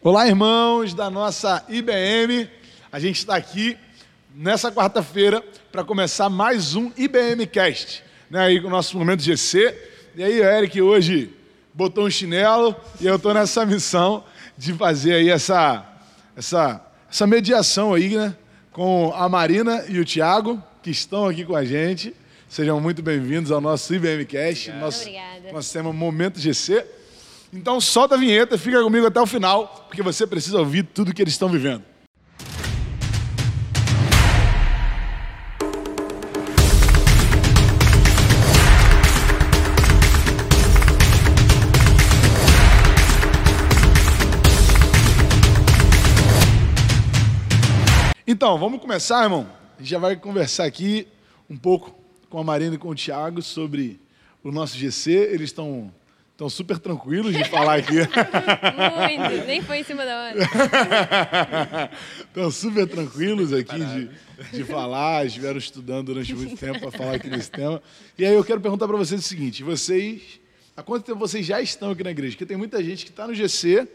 Olá, irmãos da nossa IBM. A gente está aqui nessa quarta-feira para começar mais um IBM Cast, né? Aí com o nosso momento GC. E aí, o Eric hoje botou um chinelo e eu estou nessa missão de fazer aí essa, essa, essa mediação aí, né? Com a Marina e o Thiago, que estão aqui com a gente. Sejam muito bem-vindos ao nosso IBM Cast, nosso, Obrigada. nosso tema Momento GC. Então solta a vinheta, fica comigo até o final, porque você precisa ouvir tudo que eles estão vivendo. Então, vamos começar, irmão. A gente já vai conversar aqui um pouco com a Marina e com o Thiago sobre o nosso GC. Eles estão estão super tranquilos de falar aqui. Muito, nem foi em cima da hora. Estão super tranquilos aqui de, de falar, estiveram estudando durante muito tempo para falar aqui nesse tema. E aí eu quero perguntar para vocês o seguinte: vocês, há quanto tempo vocês já estão aqui na igreja? Porque tem muita gente que está no GC,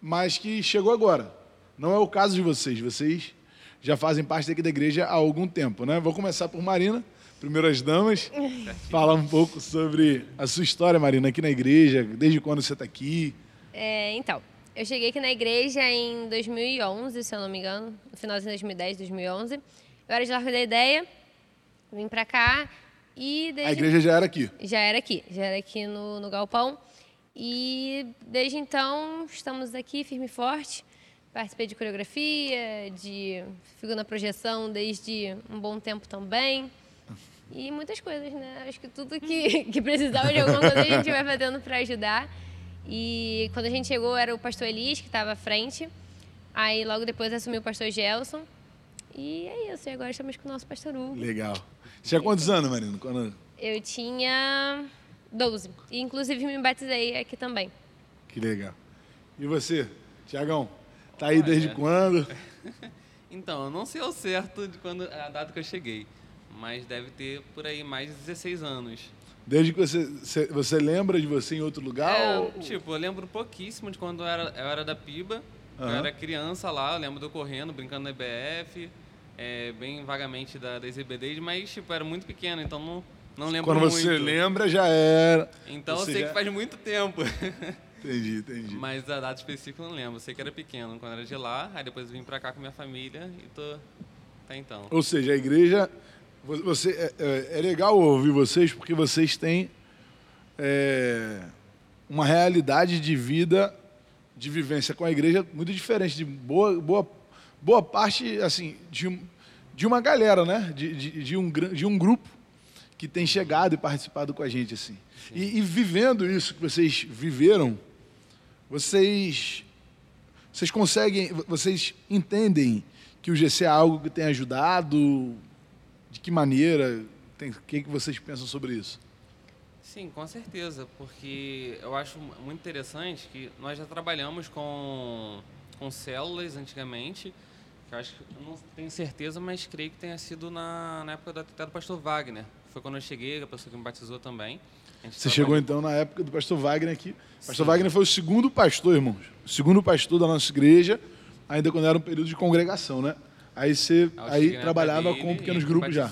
mas que chegou agora. Não é o caso de vocês. Vocês já fazem parte daqui da igreja há algum tempo, né? Vou começar por Marina, primeiras damas, falar um pouco sobre a sua história, Marina, aqui na igreja, desde quando você está aqui. É, então, eu cheguei aqui na igreja em 2011, se eu não me engano, no finalzinho de 2010, 2011. Eu era de Largo da Ideia, vim pra cá e desde... A igreja já era aqui. Já era aqui, já era aqui no, no Galpão. E desde então estamos aqui firme e forte. Participei de coreografia, de fico na projeção desde um bom tempo também. E muitas coisas, né? Acho que tudo que, que precisava de alguma coisa a gente vai fazendo para ajudar. E quando a gente chegou era o pastor Elis que estava à frente. Aí logo depois assumiu o pastor Gelson. E é isso, e agora estamos com o nosso pastor Hugo. Legal. Você tinha quantos anos, Marina? Quando... Eu tinha 12. E inclusive me batizei aqui também. Que legal. E você, Tiagão? Tá aí desde quando? Então, eu não sei ao certo de quando a data que eu cheguei, mas deve ter por aí mais de 16 anos. Desde que você, você, lembra de você em outro lugar? É, ou- tipo, eu lembro pouquíssimo de quando eu era, eu era da Piba. Eu Aham. era criança lá, eu lembro de eu correndo, brincando na EBF, é, bem vagamente da, das EBDs, mas, tipo, era muito pequeno, então não, não lembro Quando muito. você lembra, já era. Então Você eu sei já- que faz muito tempo. Entendi, entendi. mas a data específica eu não lembro. Eu sei que era pequeno, quando era de lá, aí depois eu vim pra cá com minha família e tô até então. Ou seja, a igreja. Vo- Você, é, é- é legal ouvir vocês porque vocês têm é, uma realidade de vida, de vivência com a igreja muito diferente de boa, boa, boa parte assim, de, de uma galera, né? De, de, de um, de um grupo que tem chegado e participado com a gente. assim. E, e vivendo isso que vocês viveram, vocês vocês conseguem, vocês entendem que o GC é algo que tem ajudado? Que maneira? Tem- O que, que vocês pensam sobre isso? Sim, com certeza, porque eu acho muito interessante que nós já trabalhamos com, com células antigamente, que eu acho que não tenho certeza, mas creio que tenha sido na, na época do, até do pastor Wagner. Foi quando eu cheguei, a pessoa que me batizou também. Você chegou então na época do pastor Wagner aqui. O pastor Sim. Wagner foi o segundo pastor, irmãos. O segundo pastor da nossa igreja, ainda quando era um período de congregação, né? Aí você eu aí trabalhava época com dele, pequenos grupos já.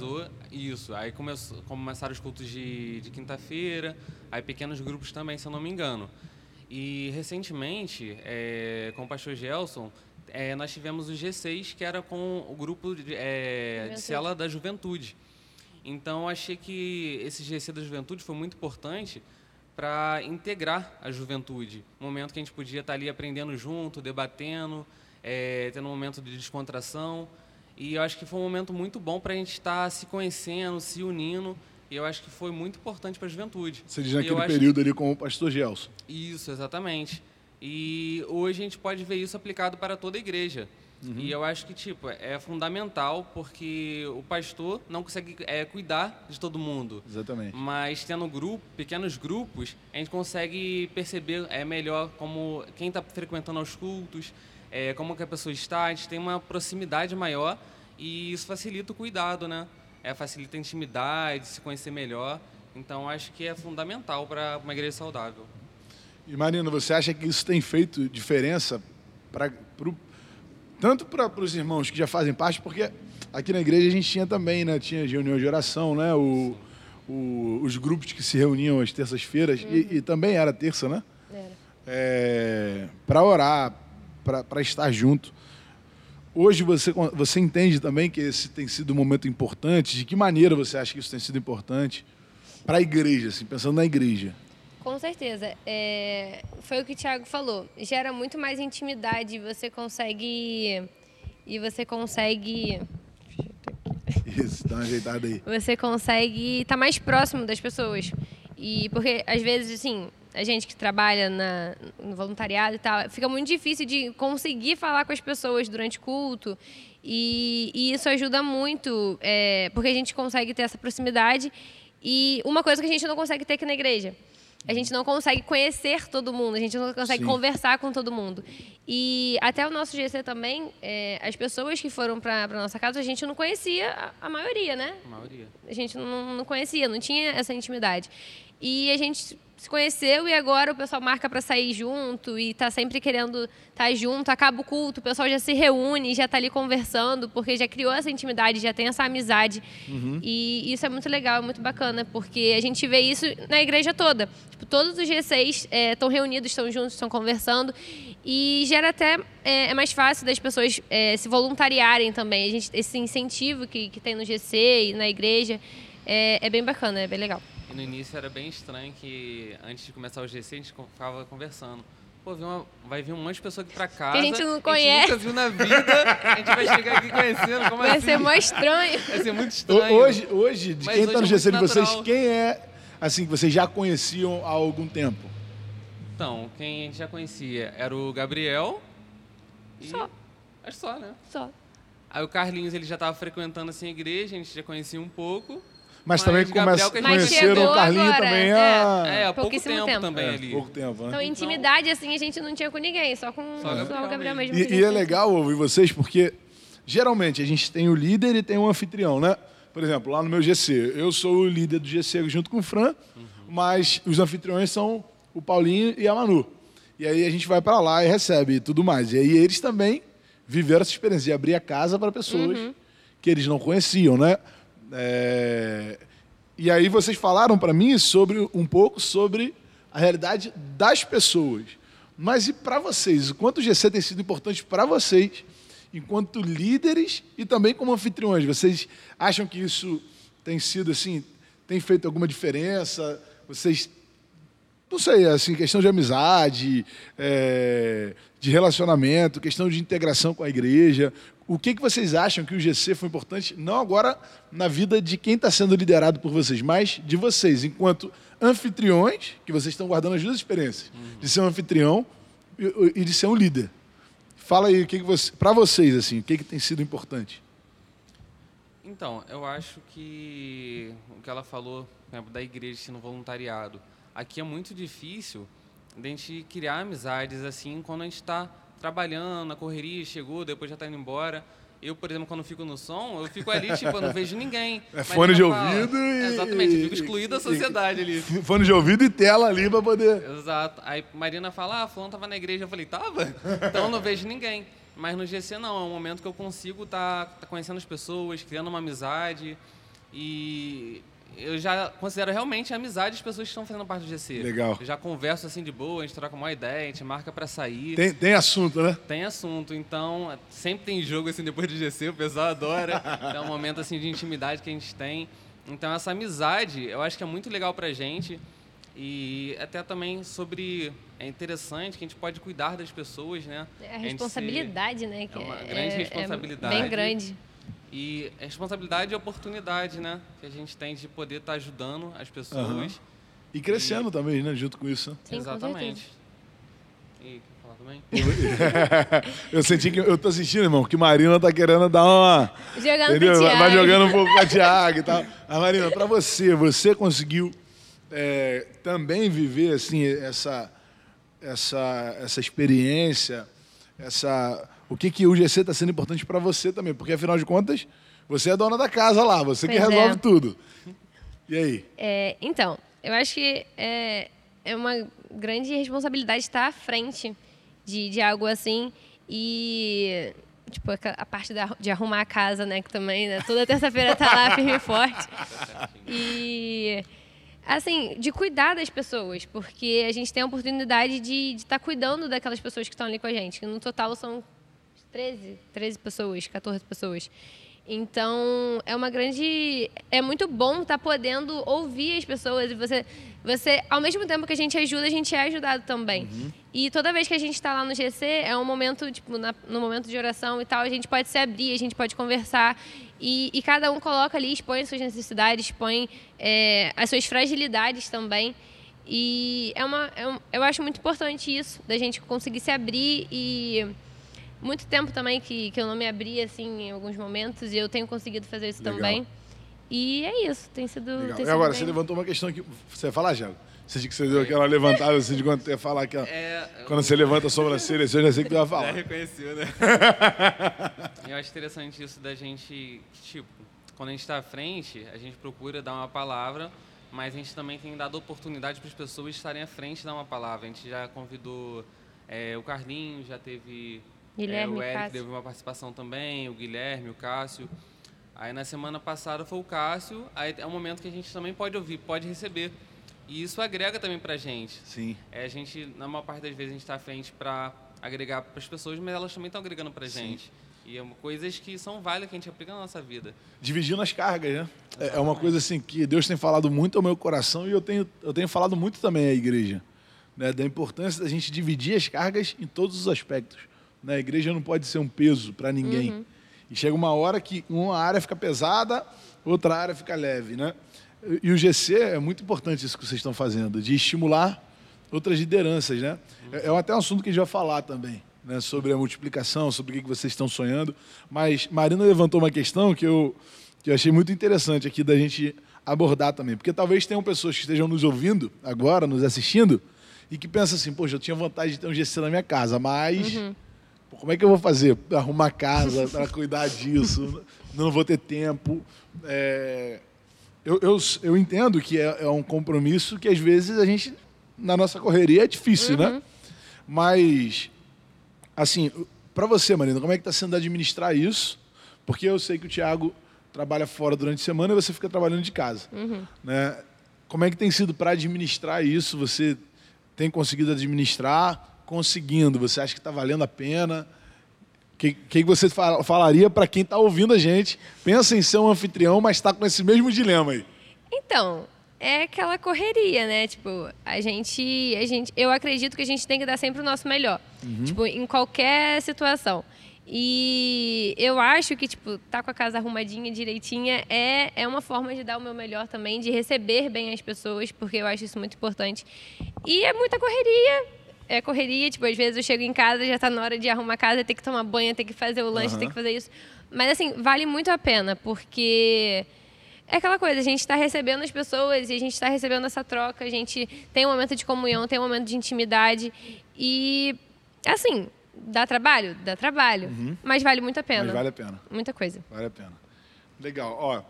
Isso, aí começou, começaram os cultos de, de quinta-feira, aí pequenos grupos também, se eu não me engano. E recentemente, é, com o pastor Gelson, é, nós tivemos o G6, que era com o grupo de, é, de Juventude. cela da juventude. Então, eu achei que esse GC da juventude foi muito importante para integrar a juventude. Um momento que a gente podia estar ali aprendendo junto, debatendo, é, tendo um momento de descontração. E eu acho que foi um momento muito bom para a gente estar se conhecendo, se unindo. E eu acho que foi muito importante para a juventude. Você diz naquele período ali com o pastor Gelson. Isso, exatamente. E hoje a gente pode ver isso aplicado para toda a igreja. E eu acho que, tipo, é fundamental porque o pastor não consegue é, cuidar de todo mundo. Exatamente. Mas tendo grupo, pequenos grupos, a gente consegue perceber é, melhor como quem está frequentando os cultos, é, como que a pessoa está, a gente tem uma proximidade maior e isso facilita o cuidado, né? É, facilita a intimidade, se conhecer melhor. Então, acho que é fundamental para uma igreja saudável. E Marina, você acha que isso tem feito diferença pra, pro, tanto para os irmãos que já fazem parte, porque aqui na igreja a gente tinha também, né? Tinha reunião de oração, né? O, o, os grupos que se reuniam às terças-feiras, uhum. e, e, também era terça, né? Era. É, para orar, para estar junto. Hoje você, você entende também que esse tem sido um momento importante? De que maneira você acha que isso tem sido importante para a igreja, assim, pensando na igreja? Com certeza. É, foi o que o Thiago falou. Gera muito mais intimidade. Você consegue. E você consegue. Isso, dá uma ajeitada aí. Você consegue estar tá mais próximo das pessoas. E porque, às vezes, assim, a gente que trabalha na, no voluntariado e tal, fica muito difícil de conseguir falar com as pessoas durante culto. E, e isso ajuda muito, é, porque a gente consegue ter essa proximidade. E uma coisa que a gente não consegue ter aqui na igreja a gente não consegue conhecer todo mundo, a gente não consegue Sim. conversar com todo mundo. E até o nosso GC também, é, as pessoas que foram para a nossa casa, a gente não conhecia a, a maioria, né? A maioria. A gente não, não conhecia, não tinha essa intimidade. E a gente se conheceu e agora o pessoal marca para sair junto e tá sempre querendo estar tá junto. Acaba o culto, o pessoal já se reúne, já tá ali conversando, porque já criou essa intimidade, já tem essa amizade. Uhum. E isso é muito legal, é muito bacana, porque a gente vê isso na igreja toda. Tipo, todos os G6 estão é, reunidos, estão juntos, estão conversando. E gera até. É, é mais fácil das pessoas é, se voluntariarem também. A gente, esse incentivo que, que tem no GC e na igreja é, é bem bacana, é bem legal. E no início era bem estranho que antes de começar o GC a gente ficava conversando. Pô, uma, vai vir um monte de pessoa aqui pra casa. Que a gente não conhece. A gente nunca viu na vida. A gente vai chegar aqui conhecendo. Como vai assim? ser mó estranho. Vai ser muito estranho. Hoje, hoje de Mas quem tá no GC é de vocês, quem é, assim, que vocês já conheciam há algum tempo? Então, quem a gente já conhecia era o Gabriel. E... Só. É só, né? Só. Aí o Carlinhos, ele já tava frequentando, assim, a igreja, a gente já conhecia um pouco. Mas, mas também começa, conheceram o Carlinho agora, também é, a... É, há pouco tempo, tempo. também é, ali. Pouco tempo, né? Então, intimidade, assim, a gente não tinha com ninguém, só com só, só o Gabriel mesmo. E, e é legal ouvir vocês, porque geralmente a gente tem o líder e tem o anfitrião, né? Por exemplo, lá no meu GC, eu sou o líder do GC junto com o Fran, uhum. mas os anfitriões são o Paulinho e a Manu. E aí a gente vai para lá e recebe e tudo mais. E aí eles também viveram essa experiência de abrir a casa para pessoas uhum. que eles não conheciam, né? É... E aí vocês falaram para mim sobre um pouco sobre a realidade das pessoas. Mas e para vocês? O quanto o GC tem sido importante para vocês, enquanto líderes e também como anfitriões? Vocês acham que isso tem sido assim, tem feito alguma diferença? Vocês não sei, assim, questão de amizade, é, de relacionamento, questão de integração com a igreja. O que, que vocês acham que o GC foi importante, não agora na vida de quem está sendo liderado por vocês, mas de vocês, enquanto anfitriões, que vocês estão guardando as duas experiências, uhum. de ser um anfitrião e, e, de ser um líder. Fala aí, o que, que você, para vocês, assim, o que, que tem sido importante? Então, eu acho que o que ela falou, exemplo, da igreja sendo voluntariado, aqui é muito difícil a gente criar amizades assim quando a gente está trabalhando, na correria, chegou, depois já está indo embora. Eu, por exemplo, quando fico no som, eu fico ali, tipo, eu não vejo ninguém. É fone de ouvido e... Exatamente, eu fico excluído da sociedade ali. Fone de ouvido e tela ali para poder... Exato. Aí Marina fala, ah, fulano tava na igreja. Eu falei, tava? Então eu não vejo ninguém. Mas no GC não, é um momento que eu consigo estar tá, tá conhecendo as pessoas, criando uma amizade. E eu já considero realmente a amizade das pessoas que estão fazendo parte do GC. Legal. Eu já converso assim de boa, a gente troca uma ideia, a gente marca para sair. Tem, tem assunto, né? Tem assunto. Então, sempre tem jogo assim depois do GC, o pessoal adora. é um momento assim de intimidade que a gente tem. Então, essa amizade, eu acho que é muito legal pra gente. E até também sobre. É interessante que a gente pode cuidar das pessoas, né? É a responsabilidade, se, né? é uma grande é, responsabilidade. É bem grande. E a responsabilidade e a oportunidade, né? Que a gente tem de poder estar tá ajudando as pessoas. Uhum. E crescendo e... também, né? Junto com isso. Sim, Exatamente. E quer falar também? eu senti que eu tô sentindo, irmão, que Marina tá querendo dar uma. Jogando entendeu? Vai jogando um pouco com a Thiago e tal. A Marina, para você, você conseguiu é, também viver assim essa, essa, essa experiência, essa o que, que o GC está sendo importante para você também, porque afinal de contas, você é dona da casa lá, você pois que resolve é. tudo. E aí? É, então, eu acho que é, é uma grande responsabilidade estar à frente de, de algo assim. E tipo, a, parte da, de arrumar a casa, né? Que também, né, toda terça-feira tá lá firme e forte. E assim, de cuidar das pessoas, porque a gente tem a oportunidade de estar tá cuidando daquelas pessoas que estão ali com a gente. No total são 13, 13 pessoas, 14 pessoas. Então, é uma grande. É muito bom estar tá podendo ouvir as pessoas e você. Você, ao mesmo tempo que a gente ajuda, a gente é ajudado também. Uhum. E toda vez que a gente está lá no GC, é um momento, tipo, na, no momento de oração e tal, a gente pode se abrir, a gente pode conversar. E, e cada um coloca ali, expõe suas necessidades, expõe é, as suas fragilidades também. E é uma, é um, eu acho muito importante isso, da gente conseguir se abrir e muito tempo também que, que eu não me abria assim em alguns momentos e eu tenho conseguido fazer isso Legal. também. E é isso, tem sido. Tem sido e agora, bem... você levantou uma questão que. Você vai falar, Thiago? Você disse que você deu aquela levantada assim de quando ia falar que é, quando você levanta a sobrancelha, eu já sei que tu ia falar. Já reconheceu, né? eu acho interessante isso da gente, tipo, quando a gente está à frente, a gente procura dar uma palavra, mas a gente também tem dado oportunidade para as pessoas estarem à frente e dar uma palavra. A gente já convidou é, o Carlinhos, já teve Guilherme, é, o Eric Cássio. teve uma participação também, o Guilherme, o Cássio. Aí na semana passada foi o Cássio, aí é um momento que a gente também pode ouvir, pode receber. E isso agrega também pra gente. Sim. É, a gente, na maior parte das vezes, a gente está à frente para agregar para as pessoas, mas elas também estão agregando pra Sim. gente. E é uma, coisas que são válidas que a gente aplica na nossa vida. Dividindo as cargas, né? Exatamente. É uma coisa assim que Deus tem falado muito ao meu coração e eu tenho, eu tenho falado muito também à igreja. Né? Da importância da gente dividir as cargas em todos os aspectos. Né? A igreja não pode ser um peso para ninguém. Uhum. E chega uma hora que uma área fica pesada, outra área fica leve, né? E o GC é muito importante isso que vocês estão fazendo, de estimular outras lideranças, né? É, é até um assunto que a gente vai falar também, né? Sobre a multiplicação, sobre o que vocês estão sonhando. Mas Marina levantou uma questão que eu, que eu achei muito interessante aqui da gente abordar também. Porque talvez tenham pessoas que estejam nos ouvindo agora, nos assistindo, e que pensam assim, poxa, eu tinha vontade de ter um GC na minha casa, mas... Uhum como é que eu vou fazer arrumar casa, para cuidar disso? Não vou ter tempo. É, eu, eu, eu, entendo que é, é, um compromisso que às vezes a gente, na nossa correria, é difícil, né? uhum. né? Mas, assim, para você, Marina, como é que está sendo administrar isso? Porque eu sei que o Thiago trabalha fora durante a semana e você fica trabalhando de casa. Uhum. Né? Como é que tem sido para administrar isso? Você tem conseguido administrar? Conseguindo? Você acha que está valendo a pena? O que, que, você falaria para quem está ouvindo a gente? Pensa em ser um anfitrião, mas está com esse mesmo dilema aí. Então, é aquela correria, né? Tipo, a gente, a gente, eu acredito que a gente tem que dar sempre o nosso melhor, uhum. tipo, em qualquer situação. E eu acho que, tipo, tá com a casa arrumadinha, direitinha, é, é uma forma de dar o meu melhor também, de receber bem as pessoas, porque eu acho isso muito importante. E é muita correria, é correria, tipo, às vezes eu chego em casa, já está na hora de arrumar a casa, ter que tomar banho, ter que fazer o lanche, uhum. ter que fazer isso. Mas assim, vale muito a pena, porque é aquela coisa, a gente está recebendo as pessoas e a gente está recebendo essa troca, a gente tem um momento de comunhão, tem um momento de intimidade. E assim, dá trabalho? Dá trabalho. Uhum. Mas vale muito a pena. Mas vale a pena. Muita coisa. Vale a pena. Legal. Ó,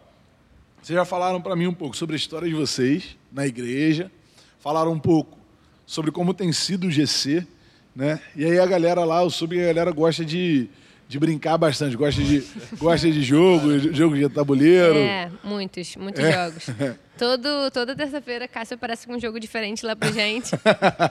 vocês já falaram para mim um pouco sobre a história de vocês na igreja, falaram um pouco sobre como tem sido o GC, né? E aí a galera lá, eu soube que a galera gosta de, de brincar bastante, gosta de, gosta de jogo, jogo de tabuleiro. É, muitos, muitos é. jogos. Todo, toda terça-feira, Cássio aparece com um jogo diferente lá pra gente.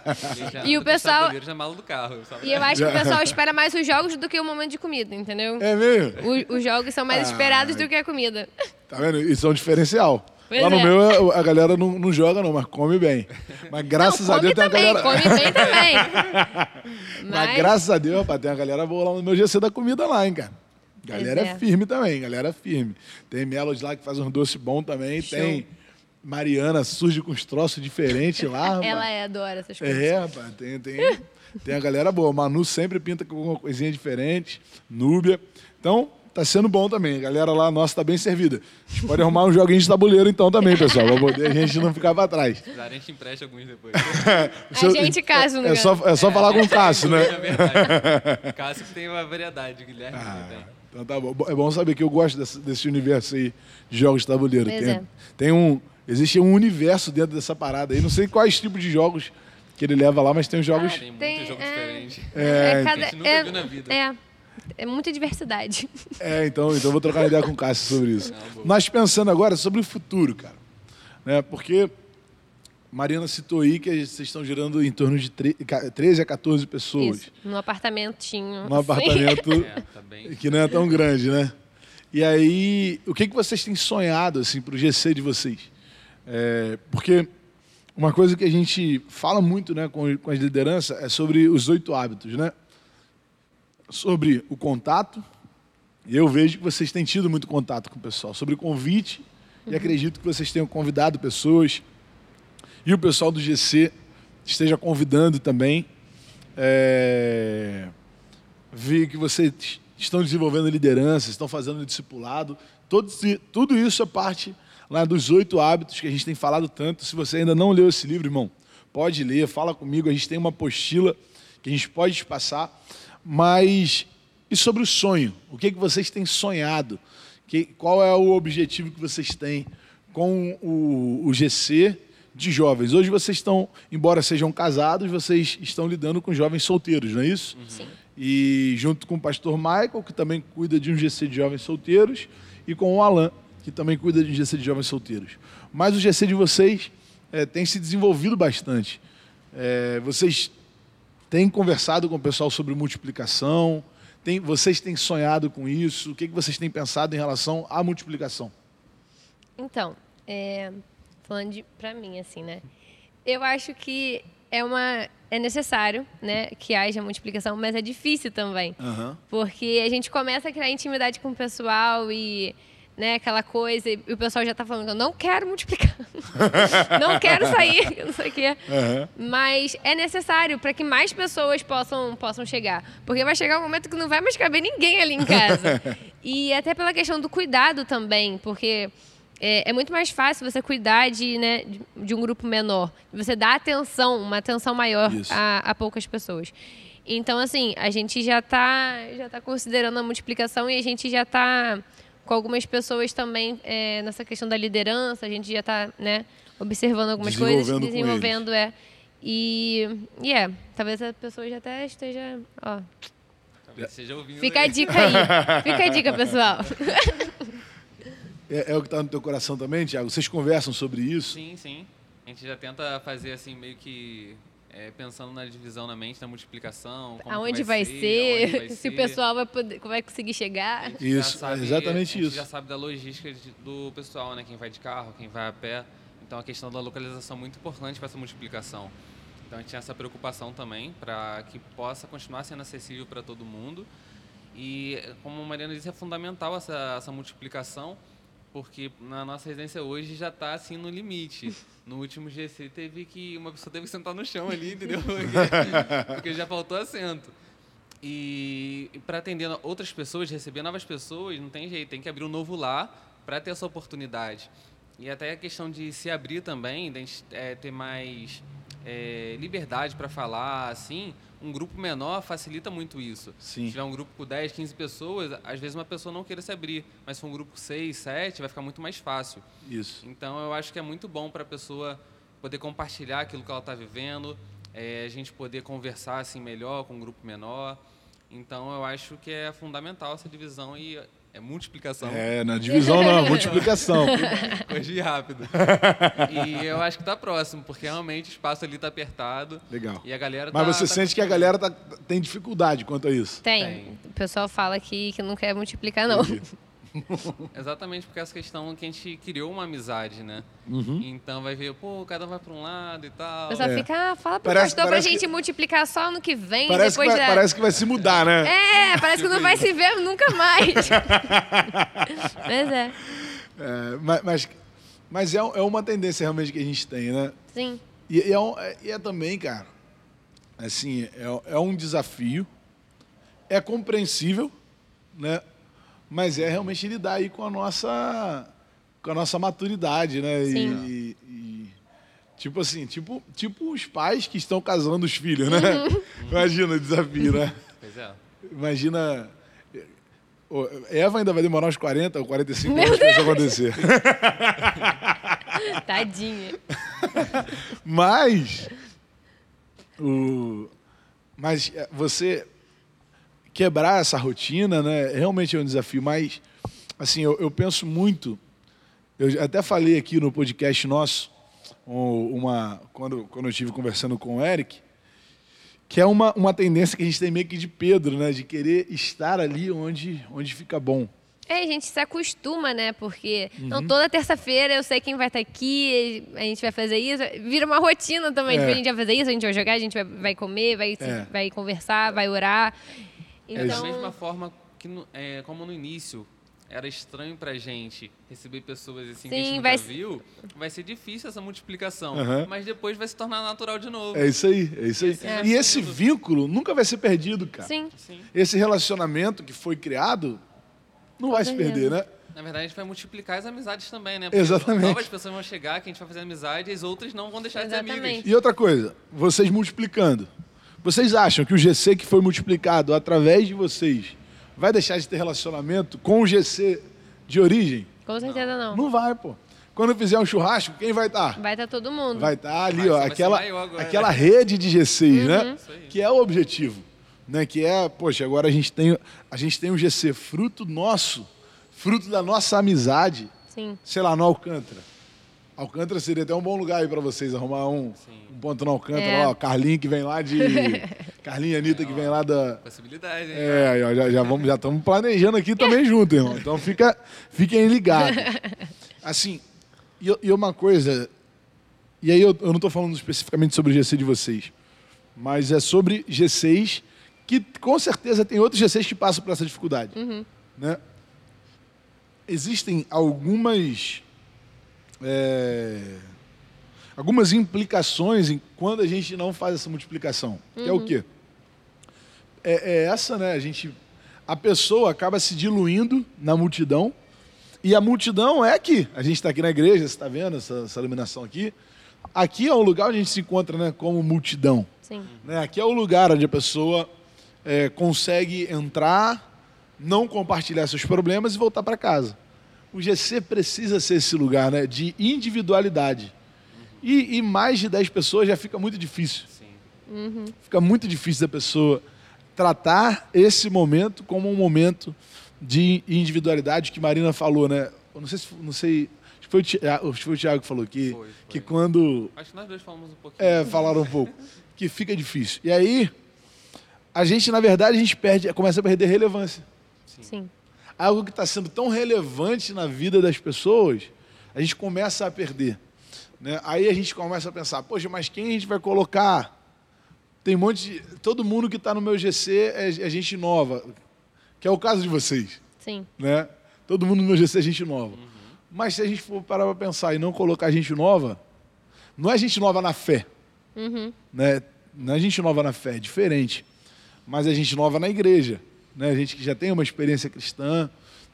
e o pessoal. Já é do carro, e eu acho que o pessoal espera mais os jogos do que o momento de comida, entendeu? É mesmo? O, os jogos são mais ah, esperados do que a comida. Tá vendo? Isso é um diferencial. Pois Lá no é. meu, a galera não, não, joga, não, mas come bem. Mas graças não, a Deus também, tem uma galera. Come bem também. mas... mas... graças a Deus, rapaz, tem uma galera boa lá no meu GC da comida lá, hein, cara. Galera é. firme também, galera firme. Tem Melody lá que faz um doce bom também. Show. Tem Mariana, surge com uns troços diferentes lá. Ela é, adora essas coisas. É, rapaz, tem, tem, tem a galera boa. Manu sempre pinta com alguma coisinha diferente. Núbia. Então, tá sendo bom também. A galera lá nossa tá bem servida. A gente pode arrumar um joguinho de tabuleiro então também, pessoal, pra poder a gente não ficar pra trás. A gente empresta alguns depois. a gente, Cássio, É só, é só é, falar com o Cássio, né? É Cássio tem uma variedade, Guilherme ah, tem. Então tá bom. É bom saber que eu gosto desse, desse universo aí de jogos de tabuleiro. tem, é. tem um, existe um universo dentro dessa parada aí. Não sei quais tipos de jogos que ele leva lá, mas tem os jogos. Ah, tem Tem, jogo é. diferente. É, que a gente nunca viu na vida. É, é muita diversidade. É, então, então eu vou trocar uma ideia com o Cássio sobre isso. Não. Mas pensando agora sobre o futuro, cara. Né? Porque Mariana citou aí que vocês estão gerando em torno de tre- ca- 13 a 14 pessoas. Isso, num apartamentinho. Num assim. apartamento É, tá que não é tão grande, né? E aí, o que, que vocês têm sonhado assim, para o GC de vocês? É, porque uma coisa que a gente fala muito né, com, com as lideranças é sobre os oito hábitos, né? Sobre o contato, eu vejo que vocês têm tido muito contato com o pessoal, sobre o convite, e acredito que vocês tenham convidado pessoas, e o pessoal do GC esteja convidando também. É, vi que vocês estão desenvolvendo liderança, estão fazendo discipulado. Todo, tudo isso é parte lá dos oito hábitos que a gente tem falado tanto. Se você ainda não leu esse livro, irmão, pode ler, fala comigo. A gente tem uma apostila que a gente pode te passar. Mas e sobre o sonho? O que, que vocês têm sonhado? Que, qual é o objetivo que vocês têm com o, o GC de jovens? Hoje vocês estão, embora sejam casados, vocês estão lidando com jovens solteiros, não é isso? Sim. E junto com o pastor Michael, que também cuida de um GC de jovens solteiros, e com o Alan, que também cuida de um GC de jovens solteiros. Mas o GC de vocês eh, tem se desenvolvido bastante. Eh, vocês têm conversado com o pessoal sobre multiplicação, tem, vocês têm sonhado com isso? O que, que vocês têm pensado em relação à multiplicação? Então, é, falando pra mim, assim, né? Eu acho que é uma é necessário, né, que haja multiplicação, mas é difícil também, Aham. porque a gente começa a criar intimidade com o pessoal e né, aquela coisa, e o pessoal já tá falando que eu não quero multiplicar, não quero sair, não sei o quê. Aham. Mas é necessário para que mais pessoas possam, possam chegar. Porque vai chegar um momento que não vai mais caber ninguém ali em casa. e até pela questão do cuidado também, porque é, é muito mais fácil você cuidar de, né, de- um grupo menor. Você dá atenção, uma atenção maior a, a poucas pessoas. Então, assim, a gente já está já tá considerando a multiplicação e a gente já está com algumas pessoas também é, nessa questão da liderança, a gente já está né, observando algumas coisas, Desenvolvendo é. E, e é, talvez a pessoa já até esteja. Ó, Talvez seja ouvindo fica a dica aí. Fica a dica, pessoal. É, é o que está no teu coração também, Tiago? Vocês conversam sobre isso? Sim, sim. A gente já tenta fazer assim, meio que é, pensando na divisão na mente, na multiplicação. como Aonde vai, ser, aonde vai se ser. o pessoal vai, poder, vai conseguir A chegar. Isso, sabe- é exatamente a gente isso. já sabe da logística de- do pessoal, né? Quem vai de carro, quem vai a pé. Então a questão da localização é muito importante para essa multiplicação. Então a gente tem essa preocupação também para que possa continuar sendo acessível para todo mundo. E como a Mariana disse, é fundamental essa, essa multiplicação, porque na nossa residência hoje já está assim no limite. No último GC teve que uma pessoa teve que sentar no chão ali, entendeu? Porque, porque já faltou assento. E, para atender outras pessoas, receber novas pessoas, não tem jeito, tem que abrir um novo lar para ter essa oportunidade. E até a questão de se abrir também, de é, ter mais é, liberdade para falar, assim, um grupo menor facilita muito isso. Sim. Se tiver um grupo com 10, 15 pessoas, às vezes uma pessoa não queira se abrir, mas se for um grupo com 6, 7, vai ficar muito mais fácil. Isso. Então eu acho que é muito bom para a pessoa poder compartilhar aquilo que ela está vivendo, é, a gente poder conversar assim melhor com um grupo menor. Então eu acho que é fundamental essa divisão e é multiplicação. É, na divisão não, multiplicação. Corrigir rápido. e eu acho que tá próximo, porque realmente o espaço ali tá apertado. Legal. E a galera Mas tá- você tá sente que a galera tá- tem dificuldade quanto a isso? Tem. Tem. O pessoal fala que, que não quer multiplicar, não. Entendi. Exatamente porque essa questão que a gente criou uma amizade, né? Uhum. Então vai ver, pô, cada um vai para um lado e tal. O pessoal É. fica, ah, fala pro Parece- pastor pra parece gente que- multiplicar só no que vem, Parece que, depois vai, da... parece que vai se mudar, né? É, parece que não vai se ver nunca mais. Mas é, É, mas mas, mas é, é uma tendência realmente que a gente tem, né? sim. E, e é, um- é- e é também, cara, assim, é, é um desafio, é compreensível, né? Mas é realmente lidar aí com a nossa, com a nossa maturidade, né? E- Sim. E, e, tipo assim, tipo, tipo os pais que estão casando os filhos, né? Imagina o desafio, né? Pois é. Imagina. Eva ainda vai demorar uns 40 ou 45 anos para isso acontecer. Tadinha. Mas O... Mas é, você quebrar essa rotina, né? Realmente é um desafio. Mas, assim, eu, eu penso muito. Eu até falei aqui no podcast nosso, uma, quando, quando eu estive conversando com o Eric, que é uma, uma tendência que a gente tem meio que de Pedro, né? De querer estar ali onde, onde fica bom. É, a gente se acostuma, né? Porque uhum. não toda terça-feira eu sei quem vai estar aqui, a gente vai fazer isso. Vira uma rotina também. É. A gente vai fazer isso, a gente vai jogar, a gente vai, vai comer, vai, é. vai conversar, vai orar. Então... É da mesma forma que no, é, como no início era estranho pra gente receber pessoas assim Sim, que a gente vai... nunca viu, vai ser difícil essa multiplicação. Uhum. Mas depois vai se tornar natural de novo. É isso aí, é isso aí. É. E esse vínculo nunca vai ser perdido, cara. Sim. Sim. Esse relacionamento que foi criado não vai se perder, né? Na verdade, a gente vai multiplicar as amizades também, né? Porque Exatamente. Novas pessoas vão chegar, que a gente vai fazer amizade, e as outras não vão deixar Exatamente. de ser amigas. E outra coisa, vocês multiplicando. Vocês acham que o GC que foi multiplicado através de vocês vai deixar de ter relacionamento com o GC de origem? Com certeza não. Não, vai, pô. Quando fizer um churrasco, quem vai estar? Vai estar todo mundo. Vai estar ali, ó, aquela, agora, aquela né? rede de GCs, né? uhum. né? Que é o objetivo. Né? Que é, poxa, agora a gente tem, a gente tem um GC fruto nosso fruto da nossa amizade, Sim. sei lá, no Alcântara. Alcântara seria até um bom lugar aí para vocês arrumar um, um ponto no Alcântara. É. Ó, Carlinho que vem lá de. Carlinho e Anitta é, que vem lá da. Possibilidade, hein? É, já, já, vamos, já estamos planejando aqui também junto, irmão. Então fica, fiquem ligados. Assim, e, e, uma coisa. E aí eu, eu não estou falando especificamente sobre o GC de vocês, mas é sobre G6 que com certeza tem outros G6 que passam por essa dificuldade. Uhum. Né? existem algumas é, algumas implicações em quando a gente não faz essa multiplicação. Uhum. É o uhum. quê? É, é, essa, né? A gente, a pessoa acaba se diluindo na multidão e a multidão é aqui. A gente está aqui na igreja, você está vendo essa, essa, iluminação aqui? Aqui é um lugar onde a gente se encontra, né? Como multidão. Sim. Né? Aqui é o lugar onde a pessoa é, consegue entrar, não compartilhar seus problemas e voltar para casa o GC precisa ser esse lugar né, de individualidade. E, e mais de 10 pessoas já fica muito difícil. Uhum. Fica muito difícil da pessoa tratar esse momento como um momento de individualidade que Marina falou, né? Eu não sei se não sei, acho que foi o Thiago, acho que, foi o Thiago que falou que, foi, foi. que quando acho que nós dois falamos um pouquinho. É, falaram um pouco que fica difícil. E aí a gente na verdade a gente perde, começa a perder relevância. Sim. Sim algo que está sendo tão relevante na vida das pessoas, a gente começa a perder. Né? Aí a gente começa a pensar, poxa, mas quem a gente vai colocar? Tem um monte de. Todo mundo que está no meu GC é, é, gente nova, que é o caso de vocês. Sim. Né? Todo mundo no meu GC é gente nova. Uhum. Mas se a gente for parar para pensar e não colocar gente nova, não é gente nova na fé. Uhum. Né? Não é gente nova na fé, é diferente. Mas é gente nova na igreja né? gente que já tem uma experiência cristã,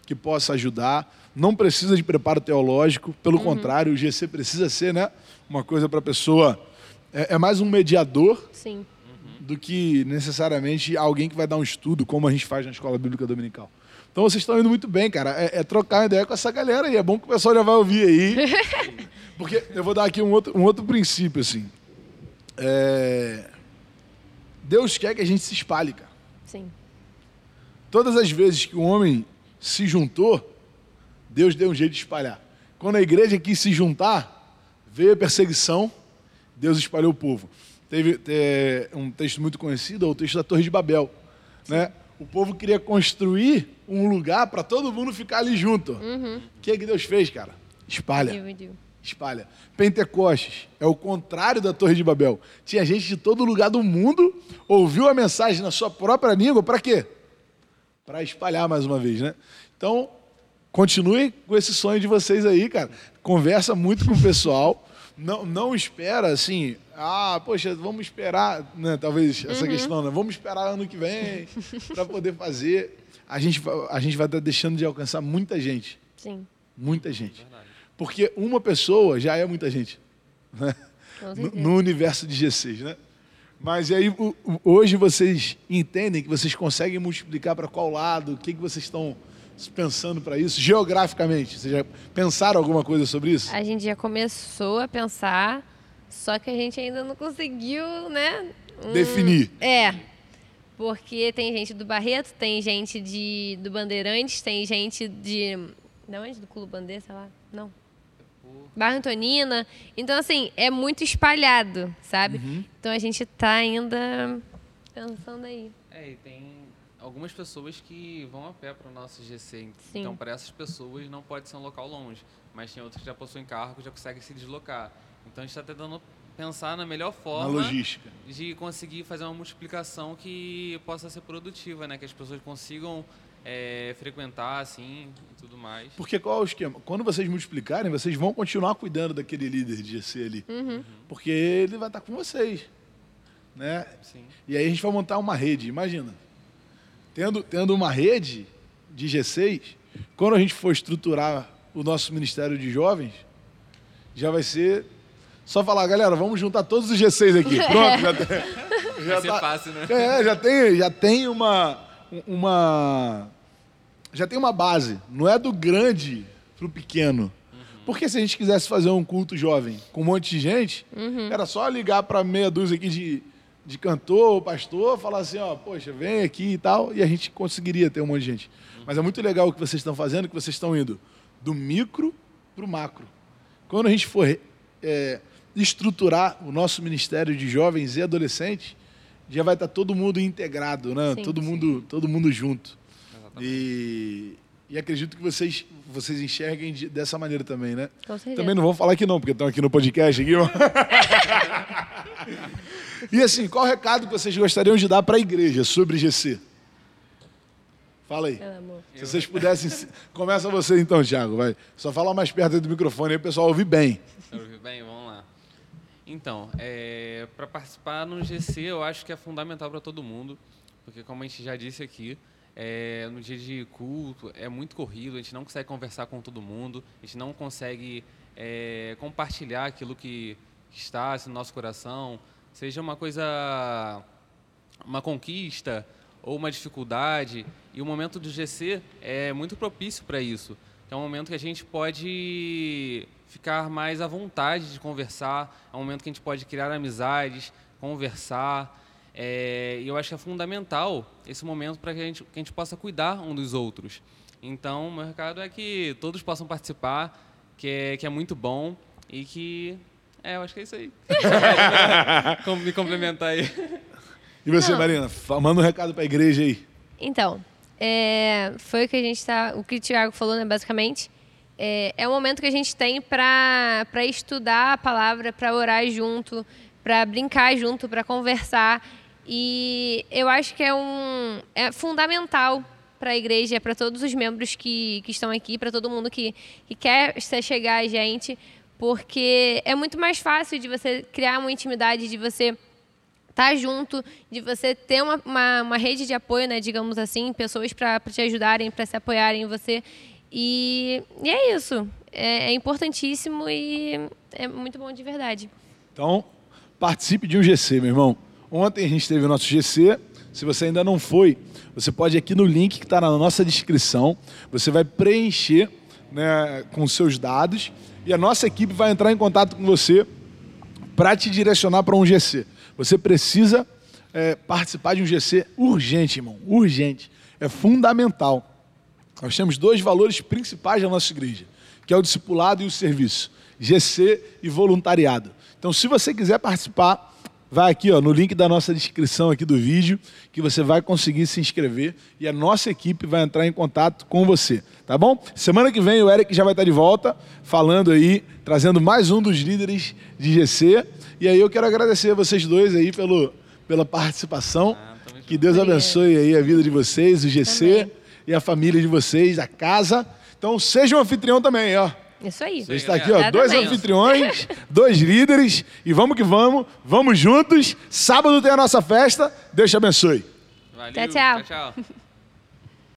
que possa ajudar. Não precisa de preparo teológico, pelo uhum. contrário, o GC precisa ser né, uma coisa para a pessoa. É, é, mais um mediador Sim. do que necessariamente alguém que vai dar um estudo, como a gente faz na escola bíblica dominical. Então vocês estão indo muito bem, cara. É, é trocar ideia com essa galera aí. É bom que o pessoal já vai ouvir aí. Porque eu vou dar aqui um outro, um outro princípio, assim. É... Deus quer que a gente se espalhe, cara. Sim. Todas as vezes que o homem se juntou, Deus deu um jeito de espalhar. Quando a igreja quis se juntar, veio a perseguição, Deus espalhou o povo. Teve é, um texto muito conhecido, é o texto da Torre de Babel. Né? O povo queria construir um lugar para todo mundo ficar ali junto. Uhum. O que, é que Deus fez, cara? Espalha. Dividiu. Espalha. Pentecostes é o contrário da Torre de Babel. Tinha gente de todo lugar do mundo, ouviu a mensagem na sua própria língua, para quê? Para espalhar mais uma vez, né? Então, continue com esse sonho de vocês aí, cara. Conversa muito com o pessoal. Não, não espera assim, ah, poxa, vamos esperar, né? Talvez essa uhum. questão, né? Vamos esperar ano que vem para poder fazer. A gente, a gente vai estar deixando de alcançar muita gente. Sim. Muita gente. Porque uma pessoa já é muita gente. Né? No, no universo de G6, né? Mas aí hoje vocês entendem que vocês conseguem multiplicar para qual lado? O que, que vocês estão pensando para isso geograficamente? Vocês já pensaram alguma coisa sobre isso? A gente já começou a pensar, só que a gente ainda não conseguiu, né? definir. É. Porque tem gente do Barreto, tem gente de, do Bandeirantes, tem gente de. De onde? Do Clube Bandeira, sei lá. Não. Barra Antonina. Então, assim, é muito espalhado, sabe? Uhum. Então a gente tá ainda pensando aí. É, e tem algumas pessoas que vão a pé para o nosso GC. Sim. Então, para essas pessoas, não pode ser um local longe. Mas tem outros que já possuem carro que já conseguem se deslocar. Então, a gente está tentando pensar na melhor Na forma logística. de conseguir fazer uma multiplicação que possa ser produtiva, né? Que as pessoas consigam é, frequentar, assim, e tudo mais. Porque qual é o esquema? Quando vocês multiplicarem, vocês vão continuar cuidando daquele líder de GC ali. Uhum. Porque ele vai estar com vocês. Né? Sim. E aí a gente vai montar uma rede. Imagina. Tendo, tendo uma rede de G6, quando a gente for estruturar o nosso Ministério de Jovens, já vai ser só falar, galera, vamos juntar todos os G6 aqui. Pronto, já tem. Já Vai ser tá- fácil, né? É, já tem, já tem uma, uma. Já tem uma base. Não é do grande pro pequeno. Porque se a gente quisesse fazer um culto jovem com um monte de gente, era só ligar para meia dúzia aqui de, de cantor ou pastor, falar assim, ó, poxa, vem aqui e tal, e a gente conseguiria ter um monte de gente. Mas é muito legal o que vocês estão fazendo, que vocês estão indo do micro pro macro. Quando a gente for é, estruturar o nosso ministério de jovens e adolescentes, já vai estar todo mundo integrado, né? Sim, todo sim. mundo, todo mundo junto. Exatamente. E, e acredito que vocês, vocês enxerguem de- dessa maneira também, né? Com certeza. Também não vão falar que não, porque estão aqui no podcast. Aqui, ó. e assim, qual o recado que vocês gostariam de dar para a igreja sobre GC? Fala aí. Amor. Se vocês pudessem. se- Começa você então, Thiago. Vai. Só fala mais perto do microfone aí o pessoal ouve bem. Ouvi Bem, vamos lá. Então, para participar no GC, eu acho que é fundamental para todo mundo, porque como a gente já disse aqui, é, no dia de culto é muito corrido, a gente não consegue conversar com todo mundo, a gente não consegue é, compartilhar aquilo que, está assim, no nosso coração, seja uma coisa, uma conquista ou uma dificuldade, e o momento do GC é muito propício para isso. É um momento que a gente pode ficar mais à vontade de conversar, é um momento que a gente pode criar amizades, conversar. É, e eu acho que é fundamental esse momento para que a, gente, que a gente possa cuidar um dos outros. Então, o meu recado é que todos possam participar, que é, que é muito bom e que. É, eu acho que é isso aí. Me complementar aí. E você, Não. Marina? Manda um recado para a igreja aí. Então, é, foi o que a gente tá, o que o Thiago falou, né, basicamente. É, é o momento que a gente tem para estudar a palavra, para orar junto, para brincar junto, para conversar. E eu acho que é um é fundamental para a igreja, para todos os membros que, que estão aqui, para todo mundo que, que quer chegar a gente, porque é muito mais fácil de você criar uma intimidade, de você estar junto, de você ter uma, uma, uma rede de apoio, né, digamos assim, pessoas para te ajudarem, para se apoiarem em você. E, e é isso. É, é importantíssimo e é muito bom de verdade. Então, participe de um GC, meu irmão. Ontem a gente teve o nosso GC. Se você ainda não foi, você pode ir aqui no link que está na nossa descrição. Você vai preencher né, com seus dados e a nossa equipe vai entrar em contato com você para te direcionar para um GC. Você precisa é, participar de um GC urgente, irmão. Urgente. É fundamental. Nós temos dois valores principais da nossa igreja, que é o discipulado e o serviço. GC e voluntariado. Então, se você quiser participar, vai aqui ó, no link da nossa descrição aqui do vídeo, que você vai conseguir se inscrever e a nossa equipe vai entrar em contato com você, tá bom? Semana que vem o Eric já vai estar de volta, falando aí, trazendo mais um dos líderes de GC. E aí eu quero agradecer a vocês dois aí pelo, pela participação. Ah, que Deus abençoe aí a vida de vocês, o GC Também. e a família de vocês, a casa. Então seja um anfitrião também, ó. Isso aí. Você está aqui, ó, dois anfitriões, dois líderes, e vamos que vamos, vamos juntos. Sábado tem a nossa festa. Deus te abençoe. Valeu, Tchau, tchau. tchau. tchau.